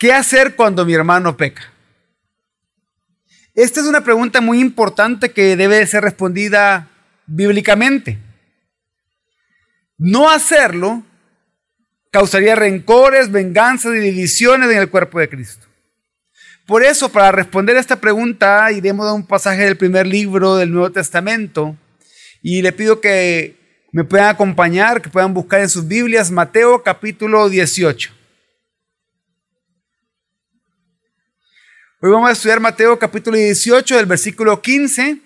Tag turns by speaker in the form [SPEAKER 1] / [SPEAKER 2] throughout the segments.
[SPEAKER 1] ¿qué hacer cuando mi hermano peca? Esta es una pregunta muy importante que debe ser respondida bíblicamente. No hacerlo causaría rencores, venganzas y divisiones en el cuerpo de Cristo. Por eso, para responder a esta pregunta, iremos a un pasaje del primer libro del Nuevo Testamento y le pido que me puedan acompañar, que puedan buscar en sus Biblias Mateo capítulo 18. Hoy vamos a estudiar Mateo capítulo 18 del versículo 15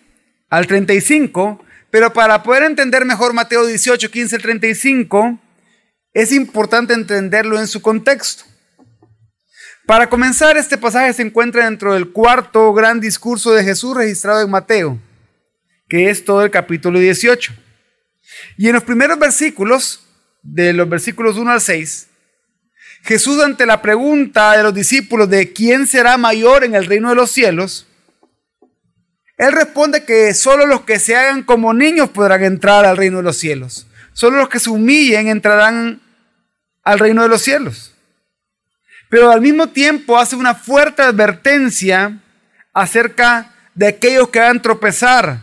[SPEAKER 1] al 35, pero para poder entender mejor Mateo 18, 15 al 35, es importante entenderlo en su contexto. Para comenzar, este pasaje se encuentra dentro del cuarto gran discurso de Jesús registrado en Mateo, que es todo el capítulo 18. Y en los primeros versículos, de los versículos 1 al 6, Jesús ante la pregunta de los discípulos de quién será mayor en el reino de los cielos, él responde que solo los que se hagan como niños podrán entrar al reino de los cielos. Solo los que se humillen entrarán al reino de los cielos. Pero al mismo tiempo hace una fuerte advertencia acerca de aquellos que a tropezar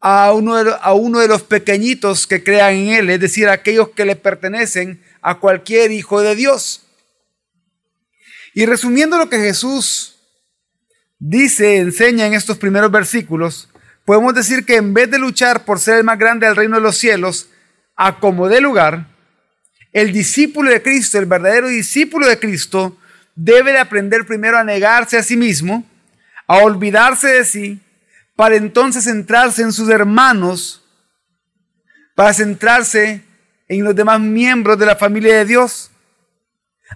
[SPEAKER 1] a uno, de, a uno de los pequeñitos que crean en Él, es decir, aquellos que le pertenecen a cualquier hijo de Dios. Y resumiendo lo que Jesús dice, enseña en estos primeros versículos, podemos decir que en vez de luchar por ser el más grande del reino de los cielos, a como de lugar, el discípulo de Cristo, el verdadero discípulo de Cristo, debe de aprender primero a negarse a sí mismo, a olvidarse de sí, para entonces centrarse en sus hermanos, para centrarse en los demás miembros de la familia de Dios,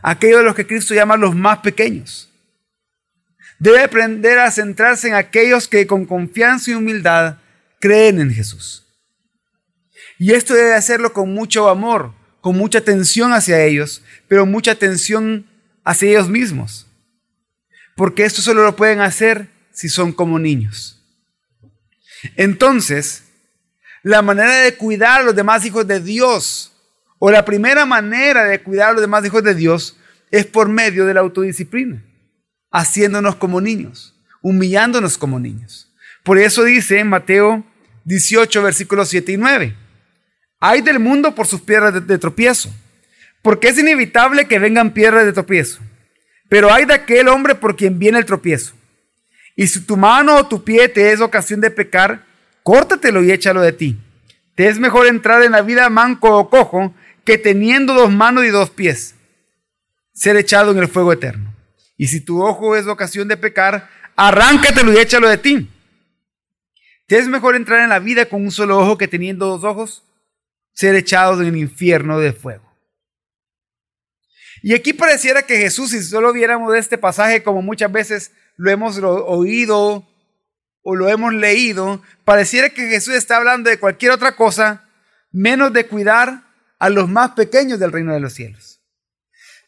[SPEAKER 1] aquellos de los que Cristo llama los más pequeños. Debe aprender a centrarse en aquellos que con confianza y humildad creen en Jesús. Y esto debe hacerlo con mucho amor, con mucha atención hacia ellos, pero mucha atención hacia ellos mismos. Porque esto solo lo pueden hacer si son como niños. Entonces, la manera de cuidar a los demás hijos de Dios, o la primera manera de cuidar a los demás hijos de Dios, es por medio de la autodisciplina, haciéndonos como niños, humillándonos como niños. Por eso dice en Mateo 18, versículos 7 y 9, hay del mundo por sus piedras de, de tropiezo, porque es inevitable que vengan piedras de tropiezo, pero hay de aquel hombre por quien viene el tropiezo. Y si tu mano o tu pie te es ocasión de pecar, córtatelo y échalo de ti. Te es mejor entrar en la vida manco o cojo que teniendo dos manos y dos pies, ser echado en el fuego eterno. Y si tu ojo es ocasión de pecar, arráncatelo y échalo de ti. Te es mejor entrar en la vida con un solo ojo que teniendo dos ojos, ser echado en el infierno de fuego. Y aquí pareciera que Jesús, si solo viéramos este pasaje como muchas veces lo hemos oído o lo hemos leído, pareciera que Jesús está hablando de cualquier otra cosa menos de cuidar a los más pequeños del reino de los cielos.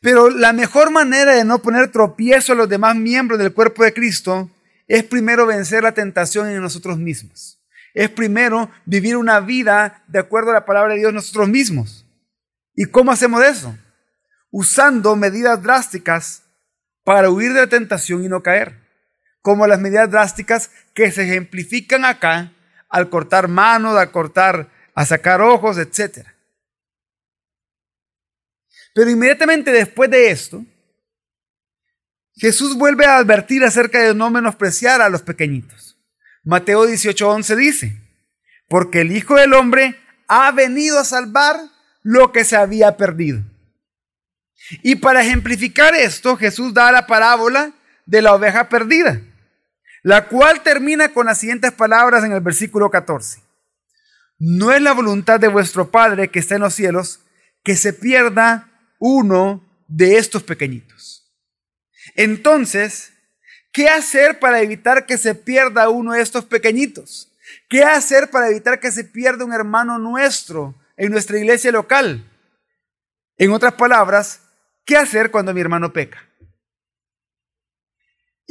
[SPEAKER 1] Pero la mejor manera de no poner tropiezo a los demás miembros del cuerpo de Cristo es primero vencer la tentación en nosotros mismos. Es primero vivir una vida de acuerdo a la palabra de Dios nosotros mismos. ¿Y cómo hacemos eso? Usando medidas drásticas para huir de la tentación y no caer como las medidas drásticas que se ejemplifican acá al cortar manos, a cortar, a sacar ojos, etc. Pero inmediatamente después de esto, Jesús vuelve a advertir acerca de no menospreciar a los pequeñitos. Mateo 18:11 dice, porque el Hijo del Hombre ha venido a salvar lo que se había perdido. Y para ejemplificar esto, Jesús da la parábola de la oveja perdida la cual termina con las siguientes palabras en el versículo 14. No es la voluntad de vuestro Padre que está en los cielos que se pierda uno de estos pequeñitos. Entonces, ¿qué hacer para evitar que se pierda uno de estos pequeñitos? ¿Qué hacer para evitar que se pierda un hermano nuestro en nuestra iglesia local? En otras palabras, ¿qué hacer cuando mi hermano peca?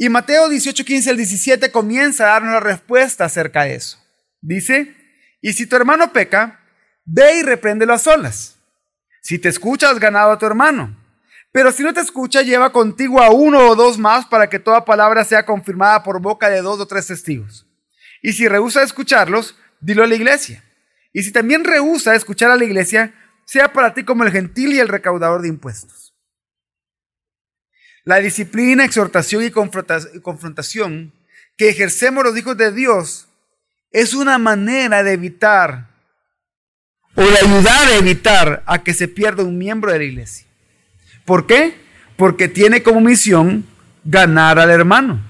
[SPEAKER 1] Y Mateo 18, 15 al 17 comienza a darnos la respuesta acerca de eso. Dice, y si tu hermano peca, ve y repréndelo a solas. Si te escuchas, has ganado a tu hermano. Pero si no te escucha, lleva contigo a uno o dos más para que toda palabra sea confirmada por boca de dos o tres testigos. Y si rehúsa escucharlos, dilo a la iglesia. Y si también rehúsa escuchar a la iglesia, sea para ti como el gentil y el recaudador de impuestos. La disciplina, exhortación y confrontación que ejercemos los hijos de Dios es una manera de evitar o de ayudar a evitar a que se pierda un miembro de la iglesia. ¿Por qué? Porque tiene como misión ganar al hermano.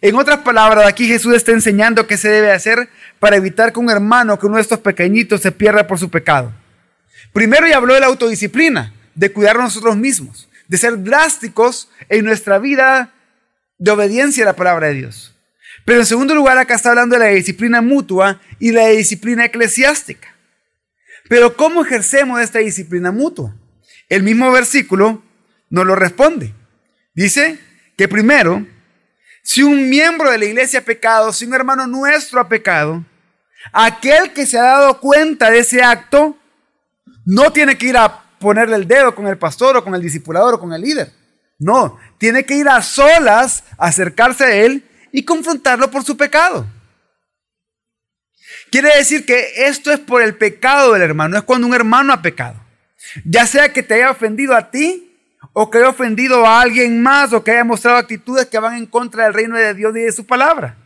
[SPEAKER 1] En otras palabras, aquí Jesús está enseñando qué se debe hacer para evitar que un hermano, que uno de estos pequeñitos se pierda por su pecado. Primero ya habló de la autodisciplina, de cuidar a nosotros mismos, de ser drásticos en nuestra vida de obediencia a la palabra de Dios. Pero en segundo lugar, acá está hablando de la disciplina mutua y la disciplina eclesiástica. Pero ¿cómo ejercemos esta disciplina mutua? El mismo versículo nos lo responde. Dice que primero, si un miembro de la iglesia ha pecado, si un hermano nuestro ha pecado, aquel que se ha dado cuenta de ese acto no tiene que ir a ponerle el dedo con el pastor o con el discipulador o con el líder. No, tiene que ir a solas, acercarse a él y confrontarlo por su pecado. Quiere decir que esto es por el pecado del hermano, es cuando un hermano ha pecado. Ya sea que te haya ofendido a ti o que haya ofendido a alguien más o que haya mostrado actitudes que van en contra del reino de Dios y de su palabra.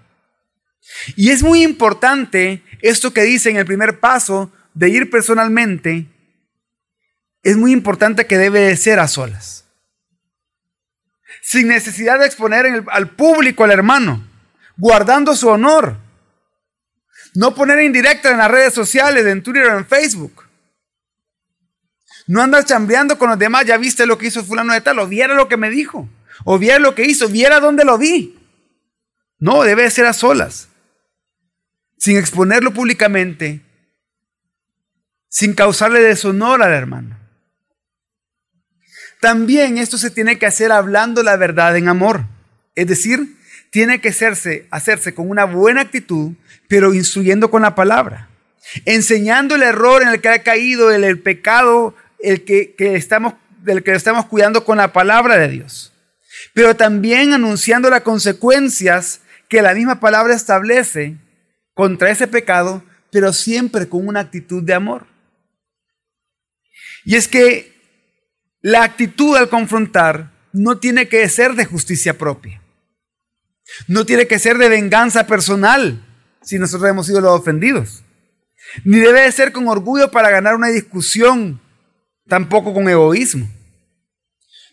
[SPEAKER 1] Y es muy importante esto que dice en el primer paso de ir personalmente. Es muy importante que debe de ser a solas. Sin necesidad de exponer al público al hermano, guardando su honor. No poner indirecta en las redes sociales, en Twitter o en Facebook. No andas chambreando con los demás, ya viste lo que hizo fulano de tal, o viera lo que me dijo, o viera lo que hizo, viera dónde lo vi. No, debe ser a solas, sin exponerlo públicamente, sin causarle deshonor al hermano. También esto se tiene que hacer hablando la verdad en amor. Es decir, tiene que hacerse, hacerse con una buena actitud, pero instruyendo con la palabra. Enseñando el error en el que ha caído, el, pecado el que, estamos, del que estamos cuidando con la palabra de Dios, pero también anunciando las consecuencias que la misma palabra establece contra ese pecado, pero siempre con una actitud de amor. Y es que la actitud al confrontar no tiene que ser de justicia propia. No tiene que ser de venganza personal si nosotros hemos sido los ofendidos. Ni debe de ser con orgullo para ganar una discusión tampoco con egoísmo.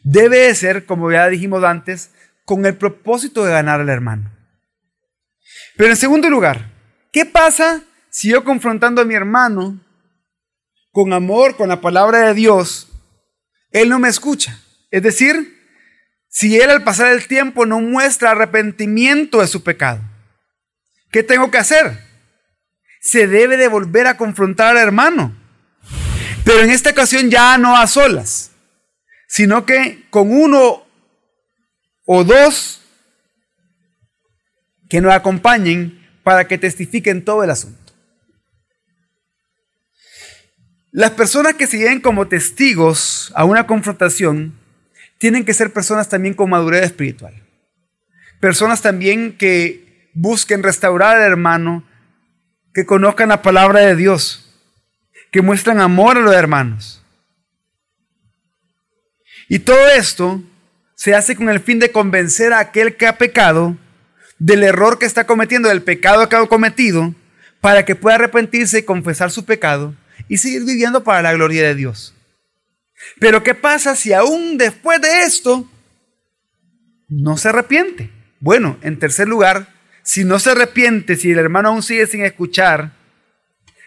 [SPEAKER 1] Debe ser, como ya dijimos antes, con el propósito de ganar al hermano. Pero en segundo lugar, ¿qué pasa si yo confrontando a mi hermano con amor, con la palabra de Dios, él no me escucha? Es decir, si él al pasar el tiempo no muestra arrepentimiento de su pecado, ¿qué tengo que hacer? Se debe de volver a confrontar al hermano pero en esta ocasión ya no a solas, sino que con uno o dos que nos acompañen para que testifiquen todo el asunto. Las personas que se lleven como testigos a una confrontación tienen que ser personas también con madurez espiritual. Personas también que busquen restaurar al hermano, que conozcan la palabra de Dios que muestran amor a los hermanos. Y todo esto se hace con el fin de convencer a aquel que ha pecado del error que está cometiendo, del pecado que ha cometido, para que pueda arrepentirse y confesar su pecado y seguir viviendo para la gloria de Dios. Pero ¿qué pasa si aún después de esto no se arrepiente? Bueno, en tercer lugar, si no se arrepiente, si el hermano aún sigue sin escuchar,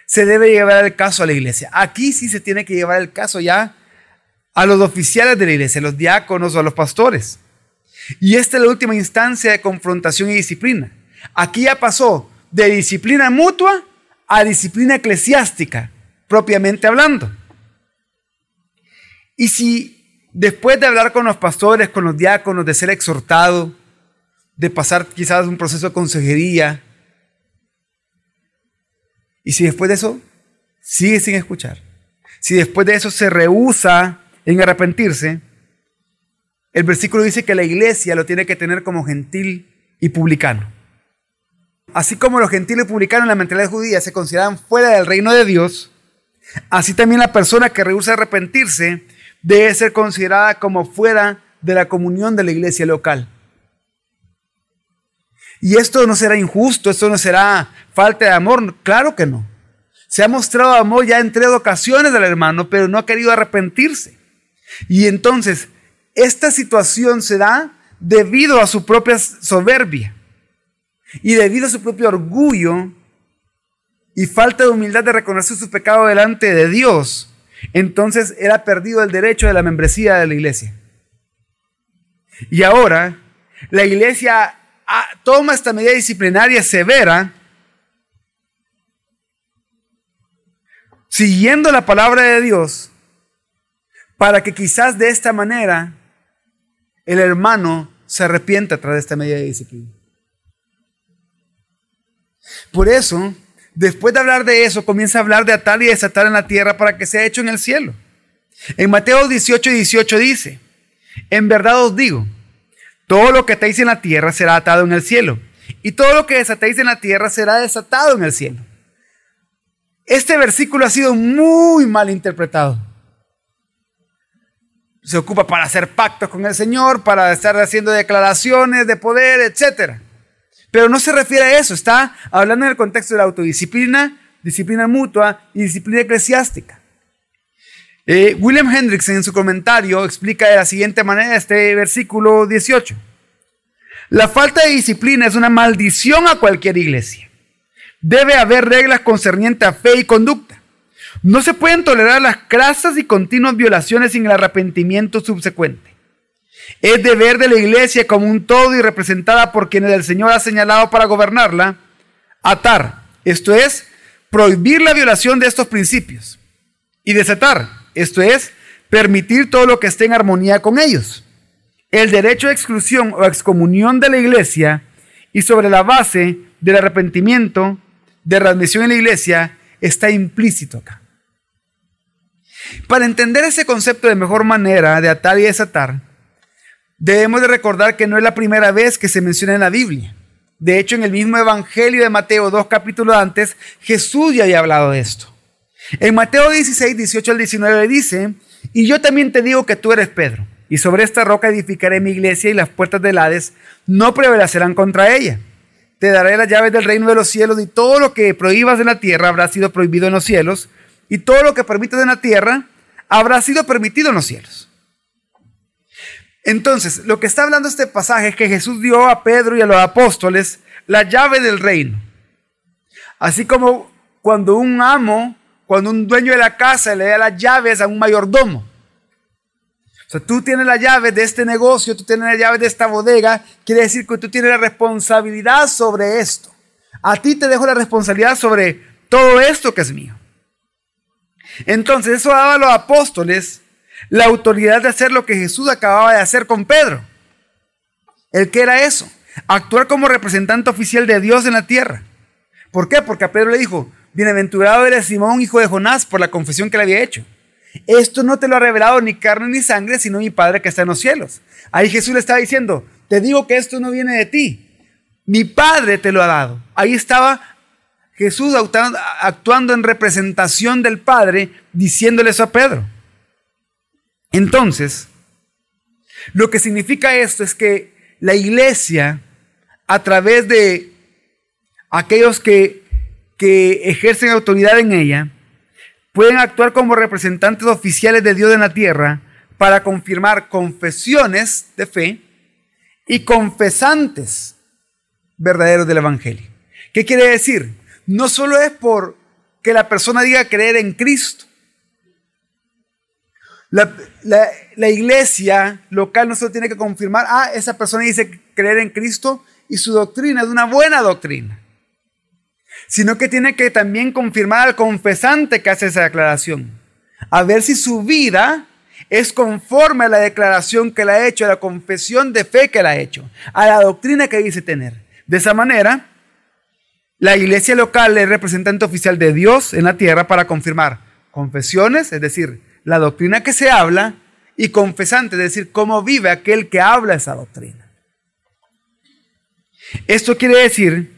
[SPEAKER 1] se debe llevar el caso a la iglesia. Aquí sí se tiene que llevar el caso ya a los oficiales de la iglesia, a los diáconos o a los pastores. Y esta es la última instancia de confrontación y disciplina. Aquí ya pasó de disciplina mutua a disciplina eclesiástica, propiamente hablando. Y si después de hablar con los pastores, con los diáconos, de ser exhortado, de pasar quizás un proceso de consejería, y si después de eso sigue sin escuchar, si después de eso se rehúsa en arrepentirse, el versículo dice que la iglesia lo tiene que tener como gentil y publicano. Así como los gentiles publicanos en la mentalidad judía se consideran fuera del reino de Dios, así también la persona que rehúsa arrepentirse debe ser considerada como fuera de la comunión de la iglesia local. Y esto no será injusto, esto no será falta de amor, claro que no. Se ha mostrado amor ya en tres ocasiones del hermano, pero no ha querido arrepentirse. Y entonces, esta situación se da debido a su propia soberbia y debido a su propio orgullo y falta de humildad de reconocer su pecado delante de Dios. Entonces ha perdido el derecho de la membresía de la iglesia. Y ahora la iglesia toma esta medida disciplinaria severa, siguiendo la palabra de Dios, para que quizás de esta manera el hermano se arrepienta tras esta medida de disciplina. Por eso, después de hablar de eso, comienza a hablar de atar y desatar en la tierra para que sea hecho en el cielo. En Mateo 18 y 18 dice, en verdad os digo, todo lo que atéis en la tierra será atado en el cielo, y todo lo que desatéis en la tierra será desatado en el cielo. Este versículo ha sido muy mal interpretado. Se ocupa para hacer pactos con el Señor, para estar haciendo declaraciones de poder, etc. Pero no se refiere a eso, está hablando en el contexto de la autodisciplina, disciplina mutua y disciplina eclesiástica. Eh, William Hendricks en su comentario explica de la siguiente manera este versículo 18. La falta de disciplina es una maldición a cualquier iglesia. Debe haber reglas concernientes a fe y conducta. No se pueden tolerar las crasas y continuas violaciones sin el arrepentimiento subsecuente. Es deber de la iglesia como un todo y representada por quienes el Señor ha señalado para gobernarla, atar, esto es, prohibir la violación de estos principios, y desatar, esto es, permitir todo lo que esté en armonía con ellos. El derecho a exclusión o excomunión de la iglesia y sobre la base del arrepentimiento, de readmisión en la iglesia, está implícito acá. Para entender ese concepto de mejor manera de atar y desatar, debemos de recordar que no es la primera vez que se menciona en la Biblia. De hecho, en el mismo Evangelio de Mateo, dos capítulos antes, Jesús ya había hablado de esto. En Mateo 16, 18 al 19 dice, y yo también te digo que tú eres Pedro, y sobre esta roca edificaré mi iglesia y las puertas del Hades no prevalecerán contra ella. Te daré las llaves del reino de los cielos y todo lo que prohíbas en la tierra habrá sido prohibido en los cielos y todo lo que permites en la tierra habrá sido permitido en los cielos. Entonces, lo que está hablando este pasaje es que Jesús dio a Pedro y a los apóstoles la llave del reino. Así como cuando un amo cuando un dueño de la casa le da las llaves a un mayordomo. O sea, tú tienes la llave de este negocio, tú tienes la llave de esta bodega, quiere decir que tú tienes la responsabilidad sobre esto. A ti te dejo la responsabilidad sobre todo esto que es mío. Entonces, eso daba a los apóstoles la autoridad de hacer lo que Jesús acababa de hacer con Pedro. ¿El qué era eso? Actuar como representante oficial de Dios en la tierra. ¿Por qué? Porque a Pedro le dijo, Bienaventurado eres Simón, hijo de Jonás, por la confesión que le había hecho. Esto no te lo ha revelado ni carne ni sangre, sino mi Padre que está en los cielos. Ahí Jesús le estaba diciendo, te digo que esto no viene de ti. Mi Padre te lo ha dado. Ahí estaba Jesús actuando en representación del Padre, diciéndole eso a Pedro. Entonces, lo que significa esto es que la iglesia, a través de aquellos que que ejercen autoridad en ella pueden actuar como representantes oficiales de Dios en la tierra para confirmar confesiones de fe y confesantes verdaderos del Evangelio. ¿Qué quiere decir? No solo es por que la persona diga creer en Cristo. La, la iglesia local no solo tiene que confirmar, ah, esa persona dice creer en Cristo y su doctrina es una buena doctrina sino que tiene que también confirmar al confesante que hace esa declaración. A ver si su vida es conforme a la declaración que le ha hecho, a la confesión de fe que le ha hecho, a la doctrina que dice tener. De esa manera, la iglesia local es representante oficial de Dios en la tierra para confirmar confesiones, es decir, la doctrina que se habla y confesante, es decir, cómo vive aquel que habla esa doctrina. Esto quiere decir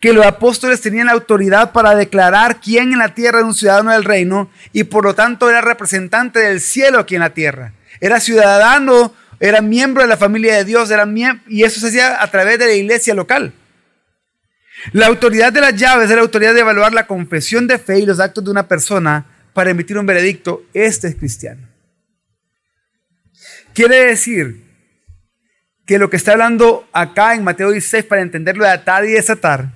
[SPEAKER 1] que los apóstoles tenían autoridad para declarar quién en la tierra era un ciudadano del reino y por lo tanto era representante del cielo aquí en la tierra. Era ciudadano, era miembro de la familia de Dios, era y eso se hacía a través de la iglesia local. La autoridad de las llaves es la autoridad de evaluar la confesión de fe y los actos de una persona para emitir un veredicto. Este es cristiano. Quiere decir que lo que está hablando acá en Mateo 16 para entenderlo de atar y desatar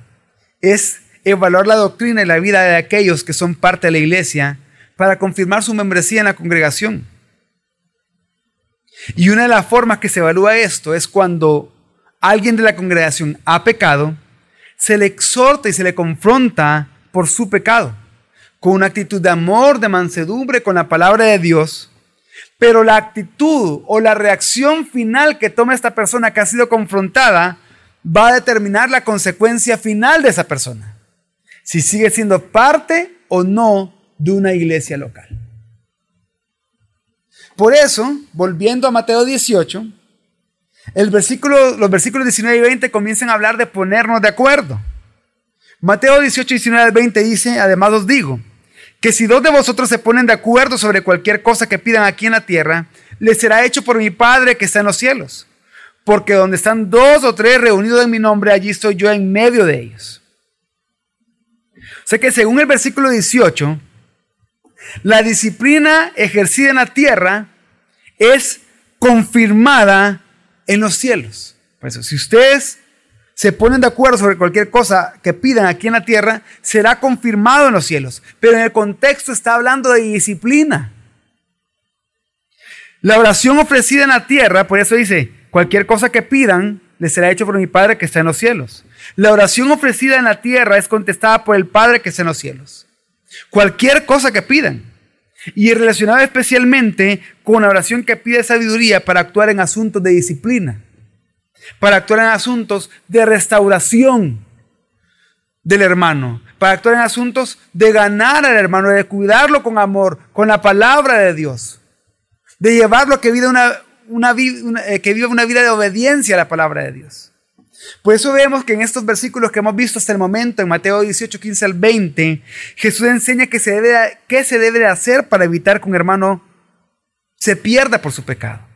[SPEAKER 1] es evaluar la doctrina y la vida de aquellos que son parte de la iglesia para confirmar su membresía en la congregación. Y una de las formas que se evalúa esto es cuando alguien de la congregación ha pecado, se le exhorta y se le confronta por su pecado, con una actitud de amor, de mansedumbre, con la palabra de Dios. Pero la actitud o la reacción final que toma esta persona que ha sido confrontada va a determinar la consecuencia final de esa persona. Si sigue siendo parte o no de una iglesia local. Por eso, volviendo a Mateo 18, el versículo, los versículos 19 y 20 comienzan a hablar de ponernos de acuerdo. Mateo 18, 19 al 20 dice, además os digo, que si dos de vosotros se ponen de acuerdo sobre cualquier cosa que pidan aquí en la tierra, les será hecho por mi Padre que está en los cielos. Porque donde están dos o tres reunidos en mi nombre, allí estoy yo en medio de ellos. O sea que según el versículo 18, la disciplina ejercida en la tierra es confirmada en los cielos. Por eso, si ustedes se ponen de acuerdo sobre cualquier cosa que pidan aquí en la tierra, será confirmado en los cielos. Pero en el contexto está hablando de disciplina. La oración ofrecida en la tierra, por eso dice, cualquier cosa que pidan, les será hecho por mi Padre que está en los cielos. La oración ofrecida en la tierra es contestada por el Padre que está en los cielos. Cualquier cosa que pidan. Y relacionada especialmente con la oración que pide sabiduría para actuar en asuntos de disciplina, para actuar en asuntos de restauración del hermano, para actuar en asuntos de ganar al hermano, de cuidarlo con amor, con la palabra de Dios, de llevarlo a que viva una, eh, que una vida de obediencia a la palabra de Dios. Por eso vemos que en estos versículos que hemos visto hasta el momento, en Mateo 18, 15 al 20, Jesús enseña que se debe, qué se debe hacer para evitar que un hermano se pierda por su pecado.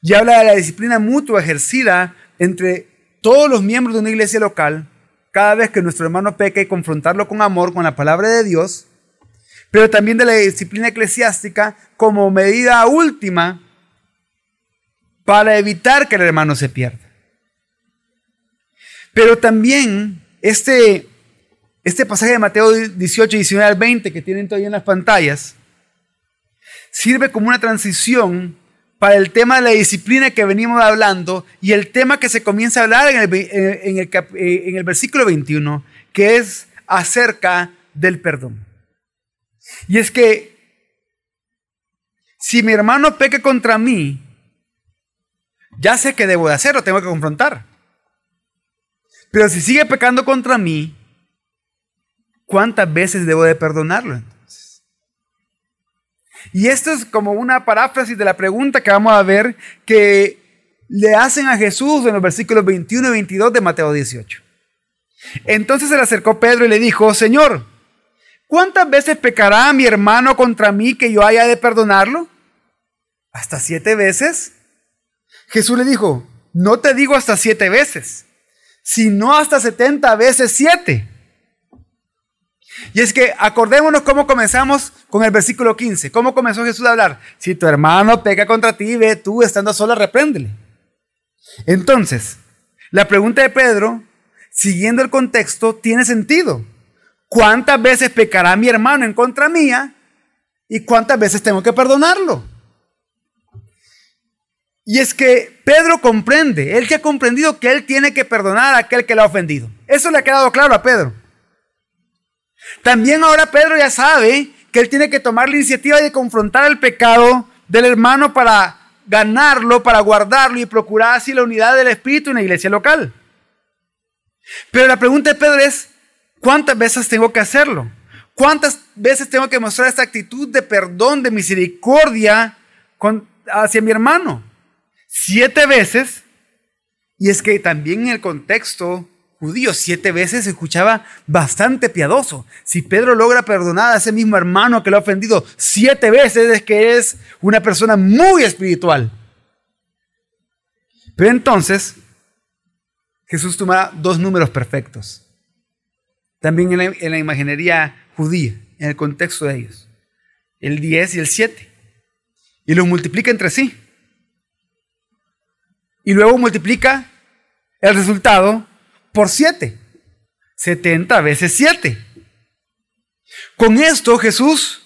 [SPEAKER 1] Y habla de la disciplina mutua ejercida entre todos los miembros de una iglesia local, cada vez que nuestro hermano peca y confrontarlo con amor, con la palabra de Dios, pero también de la disciplina eclesiástica como medida última para evitar que el hermano se pierda. Pero también este, este pasaje de Mateo 18, 19 al 20 que tienen todavía en las pantallas, sirve como una transición para el tema de la disciplina que venimos hablando y el tema que se comienza a hablar en el, en el versículo 21, que es acerca del perdón. Y es que si mi hermano peca contra mí, ya sé qué debo de hacer, lo tengo que confrontar. Pero si sigue pecando contra mí, ¿cuántas veces debo de perdonarlo? Y esto es como una paráfrasis de la pregunta que vamos a ver que le hacen a Jesús en los versículos 21 y 22 de Mateo 18. Entonces se le acercó Pedro y le dijo, Señor, ¿cuántas veces pecará mi hermano contra mí que yo haya de perdonarlo? ¿Hasta siete veces? Jesús le dijo, no te digo hasta siete veces sino hasta 70 veces 7. Y es que acordémonos cómo comenzamos con el versículo 15. ¿Cómo comenzó Jesús a hablar? Si tu hermano peca contra ti, ve tú estando sola, repréndele. Entonces, la pregunta de Pedro, siguiendo el contexto, tiene sentido. ¿Cuántas veces pecará mi hermano en contra mía? ¿Y cuántas veces tengo que perdonarlo? Y es que Pedro comprende, él que ha comprendido que él tiene que perdonar a aquel que le ha ofendido. Eso le ha quedado claro a Pedro. También ahora Pedro ya sabe que él tiene que tomar la iniciativa de confrontar el pecado del hermano para ganarlo, para guardarlo y procurar así la unidad del Espíritu en la iglesia local. Pero la pregunta de Pedro es, ¿cuántas veces tengo que hacerlo? ¿Cuántas veces tengo que mostrar esta actitud de perdón, de misericordia hacia mi hermano. Siete veces. Y es que también en el contexto judío, siete veces se escuchaba bastante piadoso. Si Pedro logra perdonar a ese mismo hermano que lo ha ofendido siete veces, es que es una persona muy espiritual. Pero entonces, Jesús toma dos números perfectos. También en la, en la imaginería judía, en el contexto de ellos. El 10 y el 7. Y los multiplica entre sí. Y luego multiplica el resultado por 7. 70 veces 7. Con esto Jesús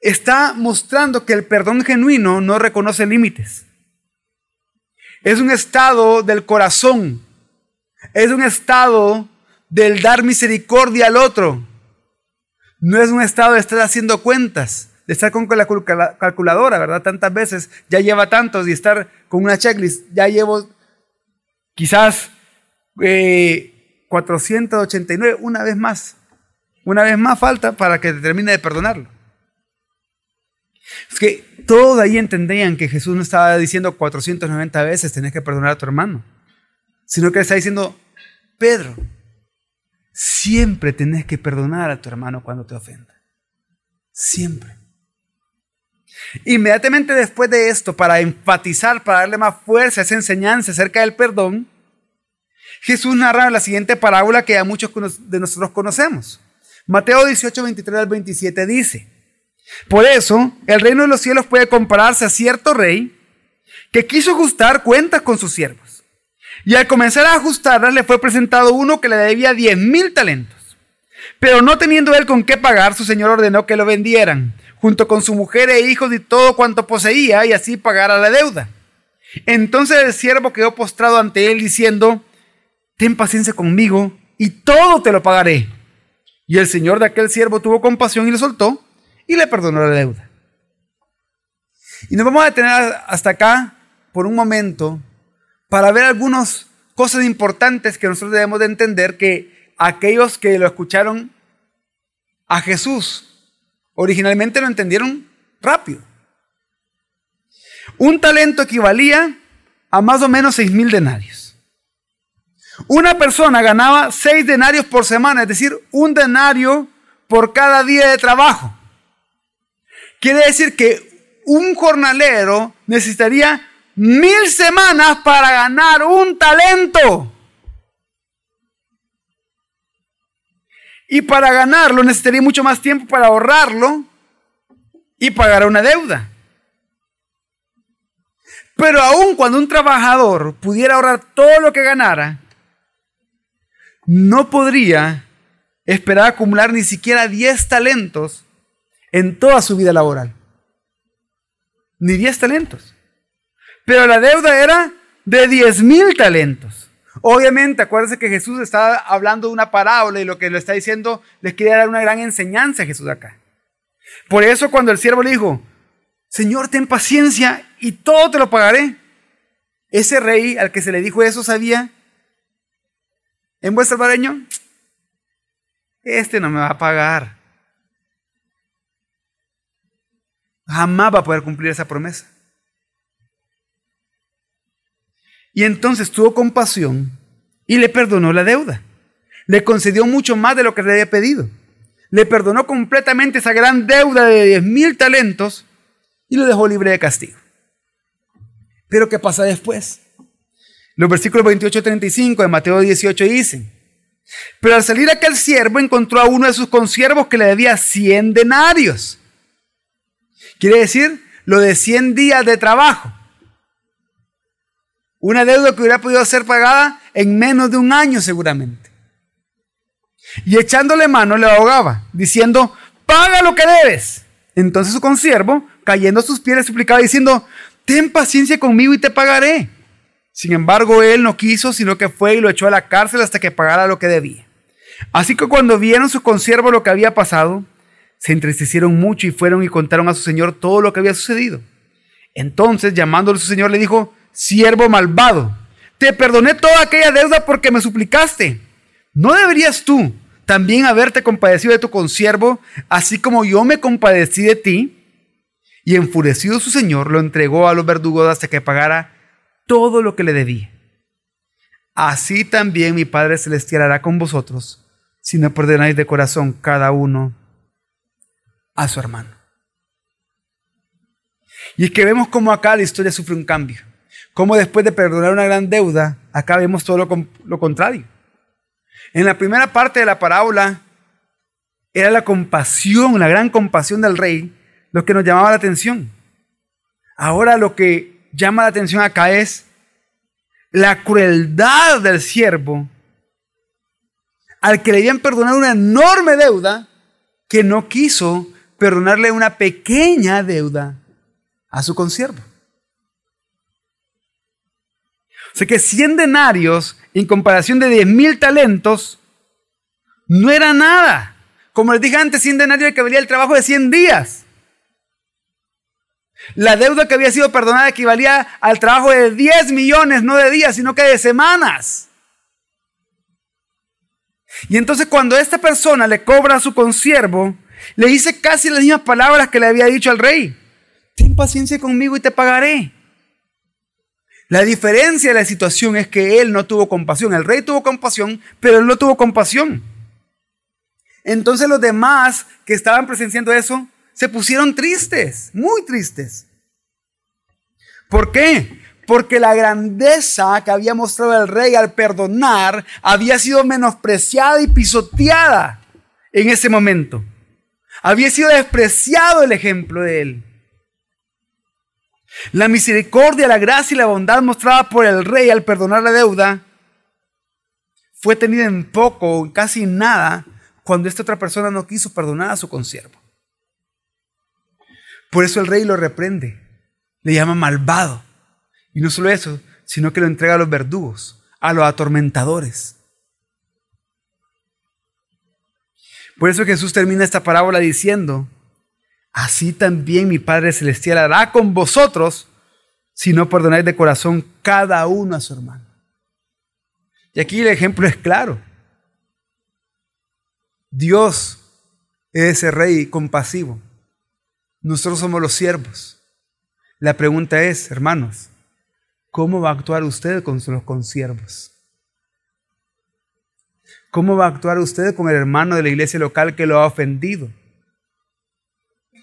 [SPEAKER 1] está mostrando que el perdón genuino no reconoce límites. Es un estado del corazón. Es un estado del dar misericordia al otro. No es un estado de estar haciendo cuentas, de estar con la calculadora, ¿verdad? Tantas veces, ya lleva tantos y estar con una checklist, ya llevo quizás 489, eh, una vez más. Una vez más falta para que termine de perdonarlo. Es que todos ahí entendían que Jesús no estaba diciendo 490 veces tenés que perdonar a tu hermano, sino que está diciendo, Pedro, siempre tenés que perdonar a tu hermano cuando te ofenda. Siempre. Inmediatamente después de esto, para enfatizar, para darle más fuerza a esa enseñanza acerca del perdón, Jesús narra la siguiente parábola que a muchos de nosotros conocemos. Mateo 18, 23 al 27 dice, por eso, el reino de los cielos puede compararse a cierto rey que quiso ajustar cuentas con sus siervos. Y al comenzar a ajustarlas, le fue presentado uno que le debía diez mil talentos. Pero no teniendo él con qué pagar, su señor ordenó que lo vendieran, junto con su mujer e hijos y todo cuanto poseía, y así pagara la deuda. Entonces el siervo quedó postrado ante él, diciendo, Ten paciencia conmigo, y todo te lo pagaré. Y el señor de aquel siervo tuvo compasión y le soltó, y le perdonó la deuda. Y nos vamos a detener hasta acá por un momento para ver algunas cosas importantes que nosotros debemos de entender que aquellos que lo escucharon a Jesús originalmente lo entendieron rápido. Un talento equivalía a más o menos seis mil denarios. Una persona ganaba seis denarios por semana, es decir, un denario por cada día de trabajo. Quiere decir que un jornalero necesitaría mil semanas para ganar un talento. Y para ganarlo necesitaría mucho más tiempo para ahorrarlo y pagar una deuda. Pero aun cuando un trabajador pudiera ahorrar todo lo que ganara, no podría esperar acumular ni siquiera 10 talentos en toda su vida laboral. Ni 10 talentos. Pero la deuda era de 10 mil talentos. Obviamente, acuérdense que Jesús está hablando de una parábola y lo que le está diciendo les quiere dar una gran enseñanza a Jesús acá. Por eso cuando el siervo le dijo, Señor, ten paciencia y todo te lo pagaré. Ese rey al que se le dijo eso sabía, en buen salvadoreño, este no me va a pagar. jamás va a poder cumplir esa promesa. Y entonces tuvo compasión y le perdonó la deuda. Le concedió mucho más de lo que le había pedido. Le perdonó completamente esa gran deuda de 10 mil talentos y lo dejó libre de castigo. Pero ¿qué pasa después? Los versículos 28 y 35 de Mateo 18 dicen, pero al salir aquel siervo encontró a uno de sus consiervos que le debía 100 denarios. Quiere decir lo de 100 días de trabajo. Una deuda que hubiera podido ser pagada en menos de un año seguramente. Y echándole mano le ahogaba, diciendo, paga lo que debes. Entonces su consiervo, cayendo a sus pies, le suplicaba diciendo, ten paciencia conmigo y te pagaré. Sin embargo, él no quiso, sino que fue y lo echó a la cárcel hasta que pagara lo que debía. Así que cuando vieron su consiervo lo que había pasado, se entristecieron mucho y fueron y contaron a su señor todo lo que había sucedido. Entonces, llamándole su señor, le dijo, siervo malvado, te perdoné toda aquella deuda porque me suplicaste. ¿No deberías tú también haberte compadecido de tu consiervo, así como yo me compadecí de ti? Y enfurecido su señor, lo entregó a los verdugos hasta que pagara todo lo que le debía. Así también mi Padre Celestial hará con vosotros, si no perdonáis de corazón cada uno a su hermano. Y es que vemos cómo acá la historia sufre un cambio. Cómo después de perdonar una gran deuda, acá vemos todo lo contrario. En la primera parte de la parábola era la compasión, la gran compasión del rey, lo que nos llamaba la atención. Ahora lo que llama la atención acá es la crueldad del siervo al que le habían perdonado una enorme deuda que no quiso perdonarle una pequeña deuda a su consiervo. O sea que 100 denarios en comparación de 10 mil talentos no era nada. Como les dije antes, 100 denarios equivalía al trabajo de 100 días. La deuda que había sido perdonada equivalía al trabajo de 10 millones, no de días, sino que de semanas. Y entonces cuando esta persona le cobra a su consiervo, le dice casi las mismas palabras que le había dicho al rey. Ten paciencia conmigo y te pagaré. La diferencia de la situación es que él no tuvo compasión. El rey tuvo compasión, pero él no tuvo compasión. Entonces los demás que estaban presenciando eso se pusieron tristes, muy tristes. ¿Por qué? Porque la grandeza que había mostrado el rey al perdonar había sido menospreciada y pisoteada en ese momento. Había sido despreciado el ejemplo de él. La misericordia, la gracia y la bondad mostrada por el rey al perdonar la deuda fue tenida en poco, casi nada, cuando esta otra persona no quiso perdonar a su consiervo. Por eso el rey lo reprende, le llama malvado. Y no solo eso, sino que lo entrega a los verdugos, a los atormentadores. Por eso Jesús termina esta parábola diciendo, así también mi Padre Celestial hará con vosotros si no perdonáis de corazón cada uno a su hermano. Y aquí el ejemplo es claro. Dios es ese rey compasivo. Nosotros somos los siervos. La pregunta es, hermanos, ¿cómo va a actuar usted con los consiervos? ¿Cómo va a actuar usted con el hermano de la iglesia local que lo ha ofendido?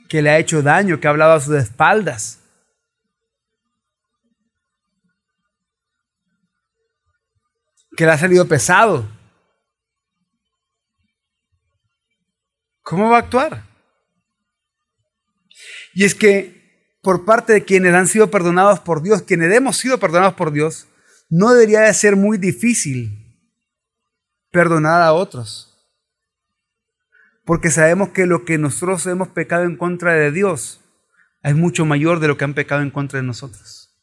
[SPEAKER 1] Que le ha hecho daño, que ha hablado a sus espaldas. Que le ha salido pesado. ¿Cómo va a actuar? Y es que por parte de quienes han sido perdonados por Dios, quienes hemos sido perdonados por Dios, no debería de ser muy difícil perdonar a otros. Porque sabemos que lo que nosotros hemos pecado en contra de Dios es mucho mayor de lo que han pecado en contra de nosotros.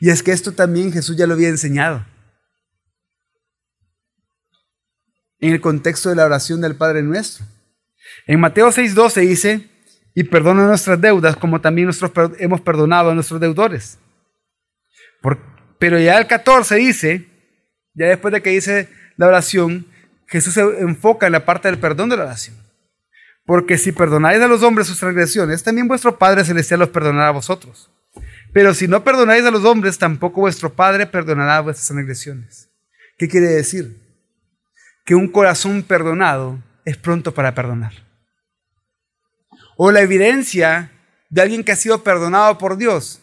[SPEAKER 1] Y es que esto también Jesús ya lo había enseñado. En el contexto de la oración del Padre Nuestro. En Mateo 6:12 dice, y perdona nuestras deudas como también nosotros hemos perdonado a nuestros deudores. pero ya el 14 dice, ya después de que dice la oración, Jesús se enfoca en la parte del perdón de la oración. Porque si perdonáis a los hombres sus transgresiones, también vuestro Padre Celestial los perdonará a vosotros. Pero si no perdonáis a los hombres, tampoco vuestro Padre perdonará vuestras transgresiones. ¿Qué quiere decir? Que un corazón perdonado es pronto para perdonar. O la evidencia de alguien que ha sido perdonado por Dios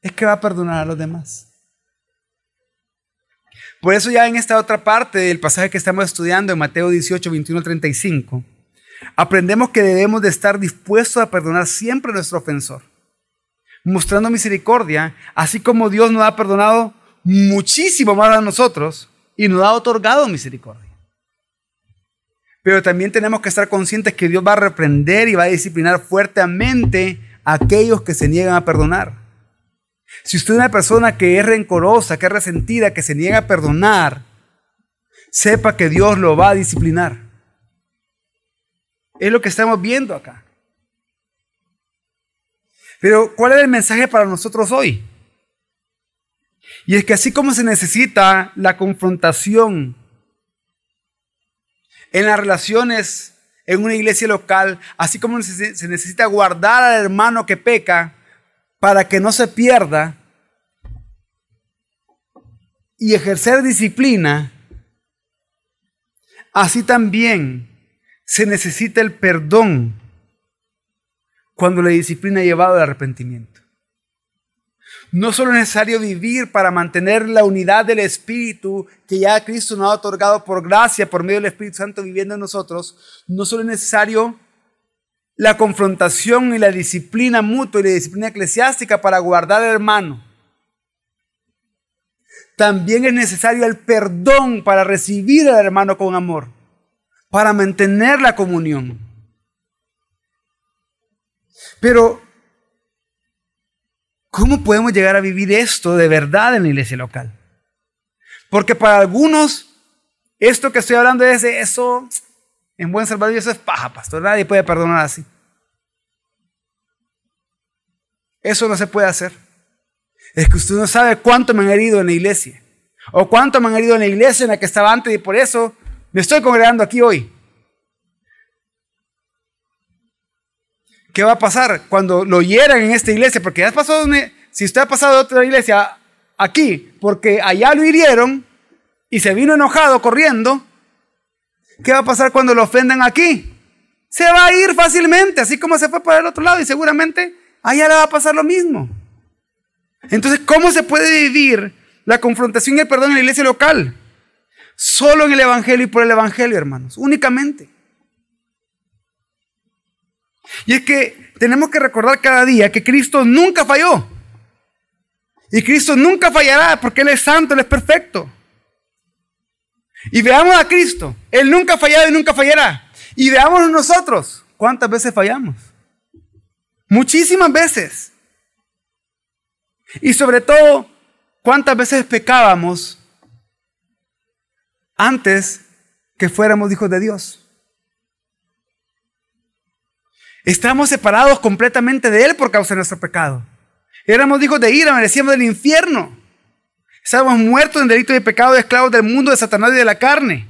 [SPEAKER 1] es que va a perdonar a los demás. Por eso ya en esta otra parte del pasaje que estamos estudiando en Mateo 18, 21, 35, aprendemos que debemos de estar dispuestos a perdonar siempre a nuestro ofensor, mostrando misericordia, así como Dios nos ha perdonado muchísimo más a nosotros y nos ha otorgado misericordia. Pero también tenemos que estar conscientes que Dios va a reprender y va a disciplinar fuertemente a aquellos que se niegan a perdonar. Si usted es una persona que es rencorosa, que es resentida, que se niega a perdonar, sepa que Dios lo va a disciplinar. Es lo que estamos viendo acá. Pero ¿cuál es el mensaje para nosotros hoy? Y es que así como se necesita la confrontación en las relaciones en una iglesia local, así como se necesita guardar al hermano que peca para que no se pierda y ejercer disciplina, así también se necesita el perdón cuando la disciplina ha llevado al arrepentimiento. No solo es necesario vivir para mantener la unidad del Espíritu que ya Cristo nos ha otorgado por gracia, por medio del Espíritu Santo viviendo en nosotros, no solo es necesario la confrontación y la disciplina mutua y la disciplina eclesiástica para guardar al hermano. También es necesario el perdón para recibir al hermano con amor, para mantener la comunión. Pero ¿Cómo podemos llegar a vivir esto de verdad en la iglesia local? Porque para algunos, esto que estoy hablando es eso, en buen salvador, eso es paja, pastor. Nadie puede perdonar así. Eso no se puede hacer. Es que usted no sabe cuánto me han herido en la iglesia. O cuánto me han herido en la iglesia en la que estaba antes y por eso me estoy congregando aquí hoy. ¿Qué va a pasar cuando lo hieran en esta iglesia? Porque ya pasó, si usted ha pasado de otra iglesia aquí, porque allá lo hirieron y se vino enojado corriendo, ¿qué va a pasar cuando lo ofendan aquí? Se va a ir fácilmente, así como se fue para el otro lado y seguramente allá le va a pasar lo mismo. Entonces, ¿cómo se puede vivir la confrontación y el perdón en la iglesia local? Solo en el Evangelio y por el Evangelio, hermanos, únicamente. Y es que tenemos que recordar cada día que Cristo nunca falló. Y Cristo nunca fallará porque Él es santo, Él es perfecto. Y veamos a Cristo. Él nunca ha fallado y nunca fallará. Y veamos nosotros cuántas veces fallamos. Muchísimas veces. Y sobre todo, cuántas veces pecábamos antes que fuéramos hijos de Dios. Estábamos separados completamente de Él por causa de nuestro pecado. Éramos hijos de ira, merecíamos del infierno. Estábamos muertos en delito de pecado, esclavos del mundo, de Satanás y de la carne.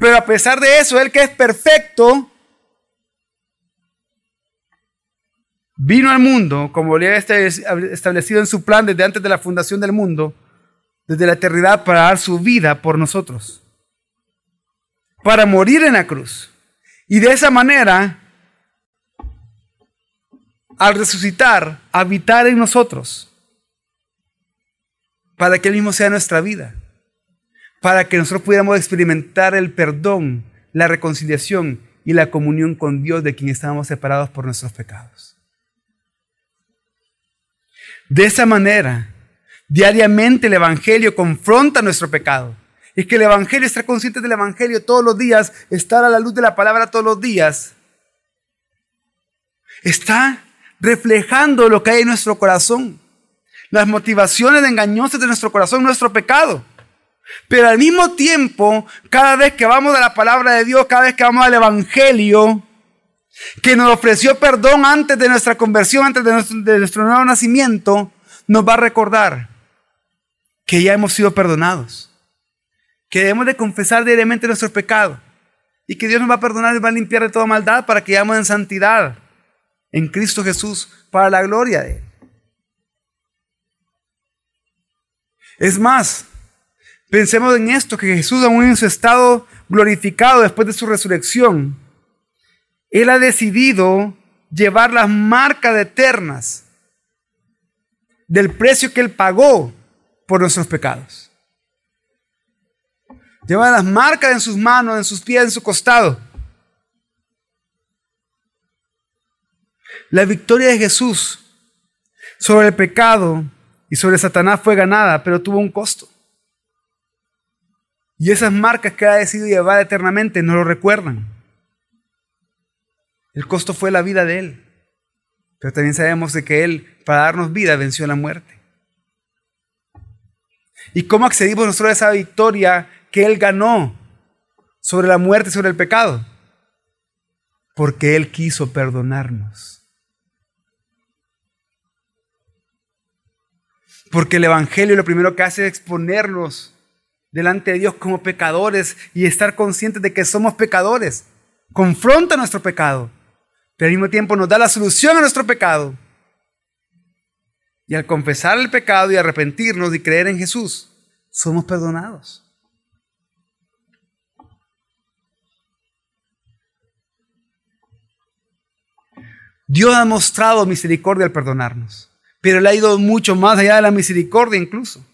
[SPEAKER 1] Pero a pesar de eso, Él que es perfecto, vino al mundo como le había establecido en su plan desde antes de la fundación del mundo, desde la eternidad, para dar su vida por nosotros, para morir en la cruz y de esa manera, al resucitar, habitar en nosotros, para que Él mismo sea nuestra vida, para que nosotros pudiéramos experimentar el perdón, la reconciliación y la comunión con Dios de quien estábamos separados por nuestros pecados. De esa manera, diariamente el Evangelio confronta nuestro pecado es que el Evangelio, estar consciente del Evangelio todos los días, estar a la luz de la palabra todos los días, está reflejando lo que hay en nuestro corazón, las motivaciones engañosas de nuestro corazón, nuestro pecado. Pero al mismo tiempo, cada vez que vamos a la palabra de Dios, cada vez que vamos al Evangelio, que nos ofreció perdón antes de nuestra conversión, antes de nuestro, de nuestro nuevo nacimiento, nos va a recordar que ya hemos sido perdonados que debemos de confesar diariamente nuestros pecados y que Dios nos va a perdonar y va a limpiar de toda maldad para que vayamos en santidad en Cristo Jesús para la gloria de Él. Es más, pensemos en esto, que Jesús aún en su estado glorificado después de su resurrección, Él ha decidido llevar las marcas eternas del precio que Él pagó por nuestros pecados. Lleva las marcas en sus manos, en sus pies, en su costado. La victoria de Jesús sobre el pecado y sobre Satanás fue ganada, pero tuvo un costo. Y esas marcas que ha decidido llevar eternamente no lo recuerdan. El costo fue la vida de Él. Pero también sabemos de que Él, para darnos vida, venció la muerte. ¿Y cómo accedimos nosotros a esa victoria que Él ganó sobre la muerte y sobre el pecado? Porque Él quiso perdonarnos. Porque el Evangelio lo primero que hace es exponernos delante de Dios como pecadores y estar conscientes de que somos pecadores. Confronta nuestro pecado, pero al mismo tiempo nos da la solución a nuestro pecado. Y al confesar el pecado y arrepentirnos y creer en Jesús, somos perdonados. Dios ha mostrado misericordia al perdonarnos, pero Él ha ido mucho más allá de la misericordia incluso.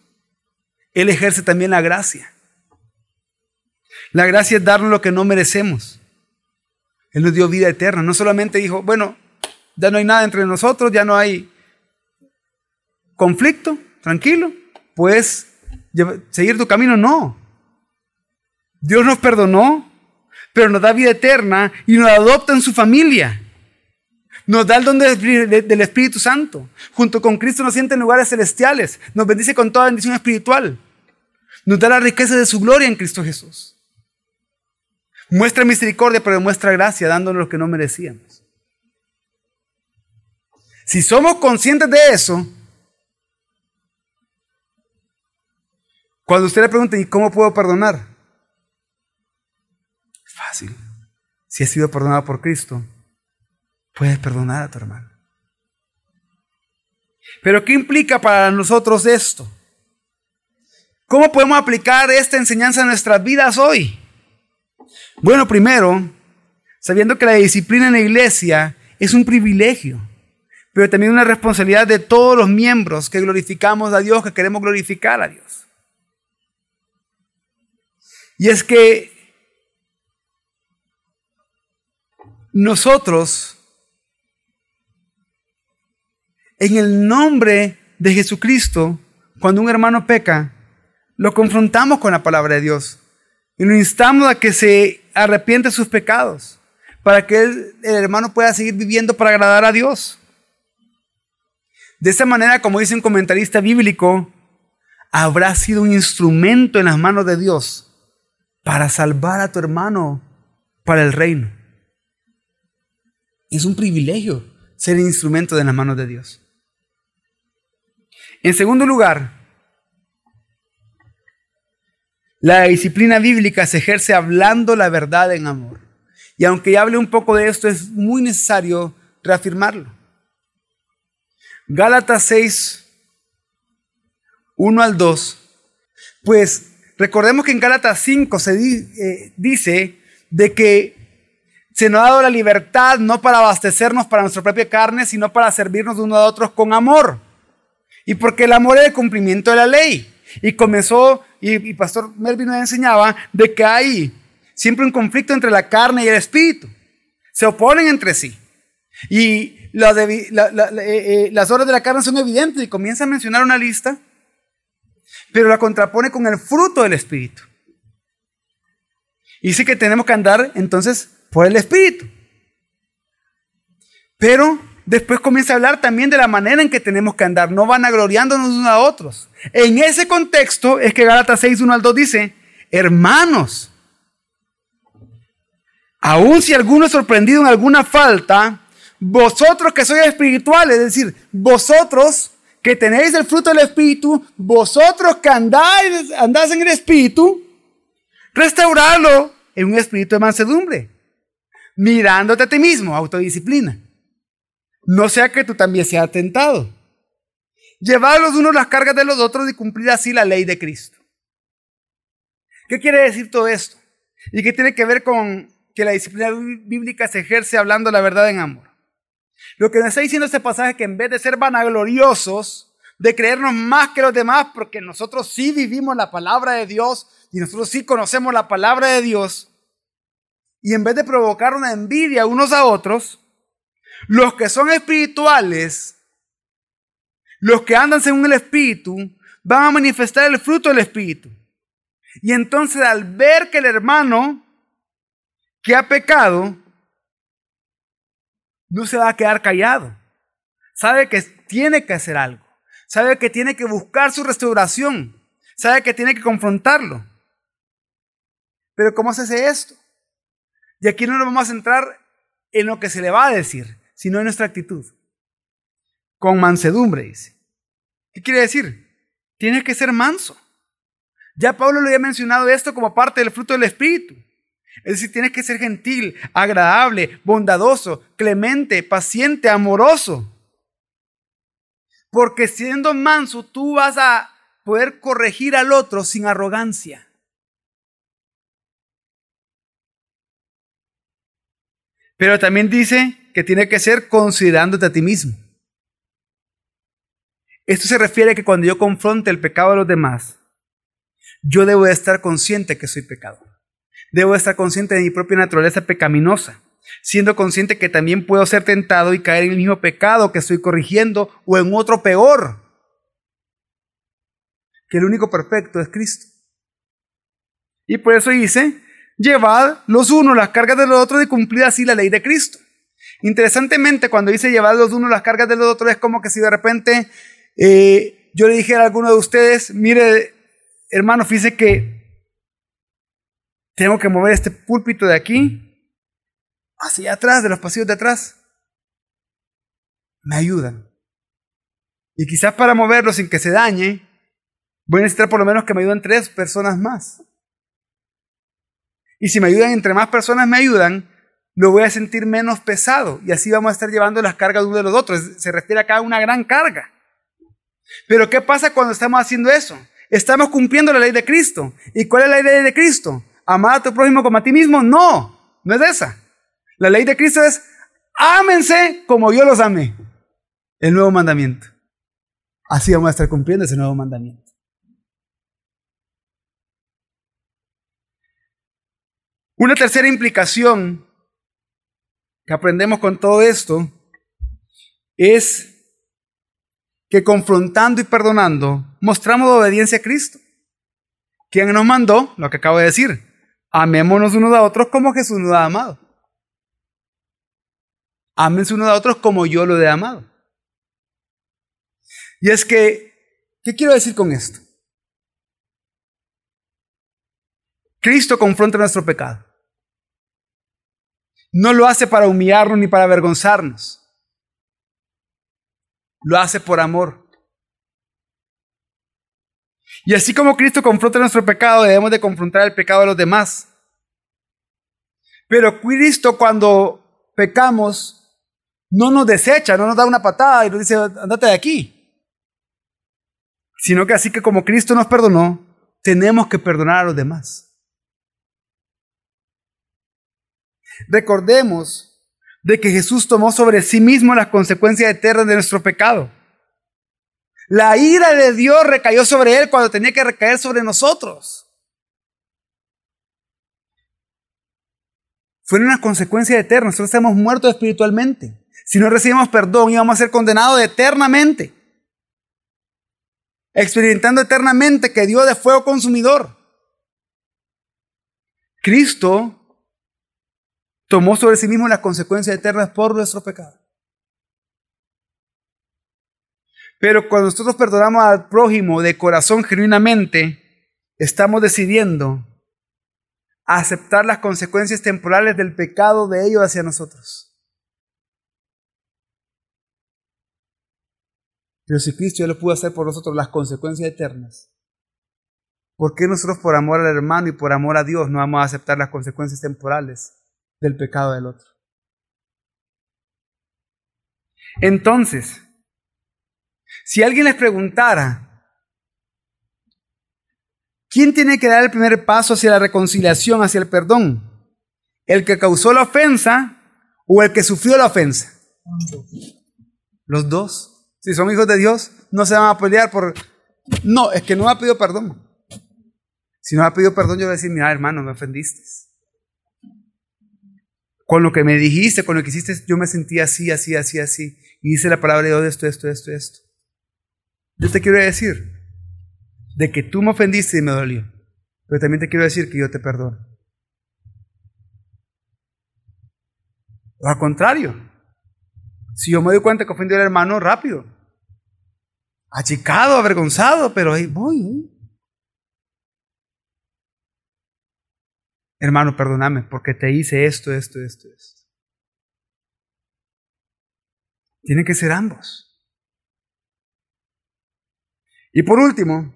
[SPEAKER 1] Él ejerce también la gracia. La gracia es darnos lo que no merecemos. Él nos dio vida eterna. No solamente dijo, bueno, ya no hay nada entre nosotros, ya no hay conflicto, tranquilo, puedes seguir tu camino. No. Dios nos perdonó, pero nos da vida eterna y nos adopta en su familia. Nos da el don del Espíritu Santo. Junto con Cristo nos siente en lugares celestiales. Nos bendice con toda bendición espiritual. Nos da la riqueza de su gloria en Cristo Jesús. Muestra misericordia, pero muestra gracia, dándonos lo que no merecíamos. Si somos conscientes de eso, cuando usted le pregunta, ¿y cómo puedo perdonar? Es fácil. Si has sido perdonado por Cristo, puedes perdonar a tu hermano. Pero ¿qué implica para nosotros esto? ¿Cómo podemos aplicar esta enseñanza a nuestras vidas hoy? Bueno, primero, sabiendo que la disciplina en la iglesia es un privilegio, pero también una responsabilidad de todos los miembros que glorificamos a Dios, que queremos glorificar a Dios. Y es que nosotros en el nombre de Jesucristo, cuando un hermano peca, lo confrontamos con la palabra de Dios y lo instamos a que se arrepiente de sus pecados para que el, hermano pueda seguir viviendo para agradar a Dios. De esta manera, como dice un comentarista bíblico, habrá sido un instrumento en las manos de Dios para salvar a tu hermano para el reino. Es un privilegio ser instrumento de las manos de Dios. En segundo lugar, la disciplina bíblica se ejerce hablando la verdad en amor. Y aunque ya hable un poco de esto, es muy necesario reafirmarlo. Gálatas 6, 1 al 2. Pues recordemos que en Gálatas 5 se eh, dice de que se nos ha dado la libertad no para abastecernos para nuestra propia carne, sino para servirnos de unos a otros con amor. Y porque el amor es el cumplimiento de la ley. Y comenzó, y, Pastor Melvin nos enseñaba, de que hay siempre un conflicto entre la carne y el espíritu. Se oponen entre sí. Y eh, eh, las obras de la carne son evidentes y comienza a mencionar una lista, pero la contrapone con el fruto del espíritu. Y dice que tenemos que andar entonces por el espíritu. Pero después comienza a hablar también de la manera en que tenemos que andar, no van agloriándonos unos a otros. En ese contexto es que Gálatas 6, 1 al 2 dice, hermanos, aun si alguno es sorprendido en alguna falta, vosotros que sois espirituales, es decir, vosotros que tenéis el fruto del Espíritu, vosotros que andáis, andáis en el Espíritu, restaurarlo en un espíritu de mansedumbre, mirándote a ti mismo, autodisciplina. No sea que tú también seas tentado. Llevar los unos las cargas de los otros y cumplir así la ley de Cristo. ¿Qué quiere decir todo esto? ¿Y qué tiene que ver con que la disciplina bíblica se ejerce hablando la verdad en amor? Lo que nos está diciendo este pasaje es que en vez de ser vanagloriosos, de creernos más que los demás, porque nosotros sí vivimos la palabra de Dios y nosotros sí conocemos la palabra de Dios, y en vez de provocar una envidia unos a otros, los que son espirituales, los que andan según el Espíritu, van a manifestar el fruto del Espíritu. Y entonces al ver que el hermano que ha pecado, no se va a quedar callado. Sabe que tiene que hacer algo. Sabe que tiene que buscar su restauración. Sabe que tiene que confrontarlo. Pero ¿cómo se hace esto? Y aquí no nos vamos a centrar en lo que se le va a decir, sino en nuestra actitud. Con mansedumbre, dice. ¿Qué quiere decir? Tienes que ser manso. Ya Pablo le había mencionado esto como parte del fruto del Espíritu. Es decir, tienes que ser gentil, agradable, bondadoso, clemente, paciente, amoroso. Porque siendo manso, tú vas a poder corregir al otro sin arrogancia. Pero también dice que tiene que ser considerándote a ti mismo. Esto se refiere a que cuando yo confronte el pecado de los demás, yo debo de estar consciente que soy pecado. Debo de estar consciente de mi propia naturaleza pecaminosa, siendo consciente que también puedo ser tentado y caer en el mismo pecado que estoy corrigiendo o en otro peor. Que el único perfecto es Cristo. Y por eso dice, llevad los unos las cargas de los otros y cumplid así la ley de Cristo. Interesantemente, cuando dice llevad los unos las cargas de los otros, es como que si de repente eh, yo le dijera a alguno de ustedes, mire, hermano, fíjese que tengo que mover este púlpito de aquí hacia atrás, de los pasillos de atrás. Me ayudan. Y quizás para moverlo sin que se dañe, voy a necesitar por lo menos que me ayuden tres personas más. Y si me ayudan, entre más personas me ayudan, lo voy a sentir menos pesado. Y así vamos a estar llevando las cargas uno de los otros. Se refiere acá a una gran carga. Pero ¿qué pasa cuando estamos haciendo eso? Estamos cumpliendo la ley de Cristo. ¿Y cuál es la ley de Cristo? ¿Amar a tu prójimo como a ti mismo? No, no es esa. La ley de Cristo es, ámense como yo los amé. El nuevo mandamiento. Así vamos a estar cumpliendo ese nuevo mandamiento. Una tercera implicación que aprendemos con todo esto es que confrontando y perdonando mostramos obediencia a Cristo, quien nos mandó lo que acabo de decir, amémonos unos a otros como Jesús nos ha amado. Ámense unos a otros como yo lo he amado. Y es que, ¿qué quiero decir con esto? Cristo confronta nuestro pecado. No lo hace para humillarnos ni para avergonzarnos lo hace por amor. Y así como Cristo confronta nuestro pecado, debemos de confrontar el pecado de los demás. Pero Cristo cuando pecamos no nos desecha, no nos da una patada y nos dice, andate de aquí. Sino que así que como Cristo nos perdonó, tenemos que perdonar a los demás. Recordemos de que Jesús tomó sobre sí mismo las consecuencias eternas de nuestro pecado. La ira de Dios recayó sobre él cuando tenía que recaer sobre nosotros. Fue una consecuencia eterna. Nosotros estamos muertos espiritualmente. Si no recibimos perdón, íbamos a ser condenados eternamente. Experimentando eternamente que Dios de fuego consumidor. Cristo tomó sobre sí mismo las consecuencias eternas por nuestro pecado. Pero cuando nosotros perdonamos al prójimo de corazón genuinamente, estamos decidiendo aceptar las consecuencias temporales del pecado de ellos hacia nosotros. Pero si Cristo ya lo pudo hacer por nosotros las consecuencias eternas, ¿por qué nosotros por amor al hermano y por amor a Dios no vamos a aceptar las consecuencias temporales del pecado del otro. Entonces, si alguien les preguntara, ¿quién tiene que dar el primer paso hacia la reconciliación, hacia el perdón? ¿El que causó la ofensa o el que sufrió la ofensa? Los dos. Si son hijos de Dios, no se van a pelear por... No, es que no ha pedido perdón. Si no ha pedido perdón, yo voy a decir, mira hermano, me ofendiste con lo que me dijiste, con lo que hiciste, yo me sentía así, así, así, así. Y dice la palabra de Dios esto, esto, esto, esto. Yo te quiero decir de que tú me ofendiste y me dolió. Pero también te quiero decir que yo te perdono. O al contrario, si yo me doy cuenta que ofendí al hermano, rápido. Achicado, avergonzado, pero ahí voy. ¿eh? Hermano, perdóname porque te hice esto, esto, esto, esto. Tienen que ser ambos. Y por último,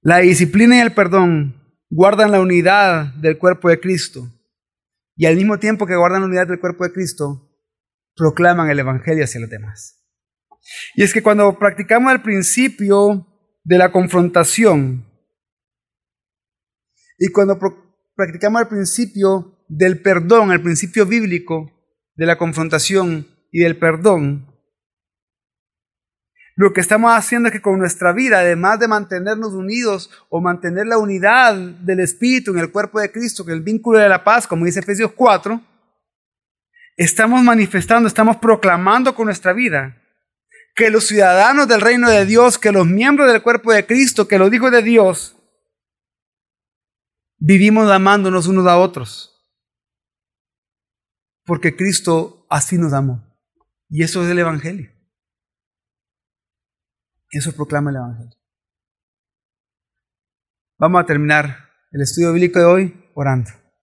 [SPEAKER 1] La disciplina y el perdón guardan la unidad del cuerpo de Cristo y al mismo tiempo que guardan la unidad del cuerpo de Cristo, proclaman el Evangelio hacia los demás. Y es que cuando practicamos el principio de la confrontación y cuando practicamos el principio del perdón, el principio bíblico de la confrontación y del perdón, lo que estamos haciendo es que con nuestra vida, además de mantenernos unidos o mantener la unidad del Espíritu en el cuerpo de Cristo, que es el vínculo de la paz, como dice Efesios 4, estamos manifestando, estamos proclamando con nuestra vida que los ciudadanos del reino de Dios, que los miembros del cuerpo de Cristo, que los hijos de Dios, vivimos amándonos unos a otros. Porque Cristo así nos amó. Y eso es el Evangelio. Eso proclama el Evangelio. Vamos a terminar el estudio bíblico de hoy orando.